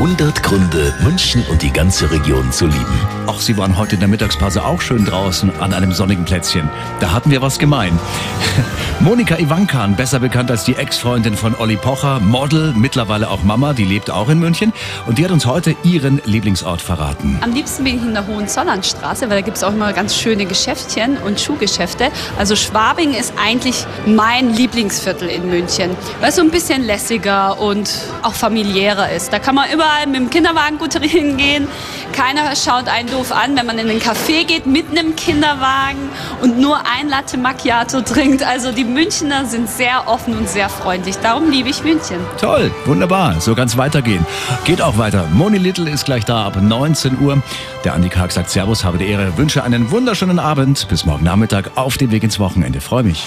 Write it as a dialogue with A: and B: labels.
A: 100 Gründe, München und die ganze Region zu lieben.
B: Ach, Sie waren heute in der Mittagspause auch schön draußen an einem sonnigen Plätzchen. Da hatten wir was gemein. Monika Ivankan, besser bekannt als die Ex-Freundin von Olli Pocher, Model, mittlerweile auch Mama, die lebt auch in München. Und die hat uns heute ihren Lieblingsort verraten.
C: Am liebsten bin ich in der Hohenzollernstraße, weil da gibt es auch immer ganz schöne Geschäftchen und Schuhgeschäfte. Also Schwabing ist eigentlich mein Lieblingsviertel in München, weil es so ein bisschen lässiger und auch familiärer ist. Da kann man überall mit dem Kinderwagen gut hingehen. Keiner schaut einen doof an, wenn man in den Café geht mit einem Kinderwagen und nur ein Latte Macchiato trinkt. Also die Münchner sind sehr offen und sehr freundlich. Darum liebe ich München.
B: Toll, wunderbar. So kann es weitergehen. Geht auch weiter. Moni Little ist gleich da ab 19 Uhr. Der Andi Karg sagt Servus, habe die Ehre, wünsche einen wunderschönen Abend. Bis morgen Nachmittag auf dem Weg ins Wochenende. Freue mich.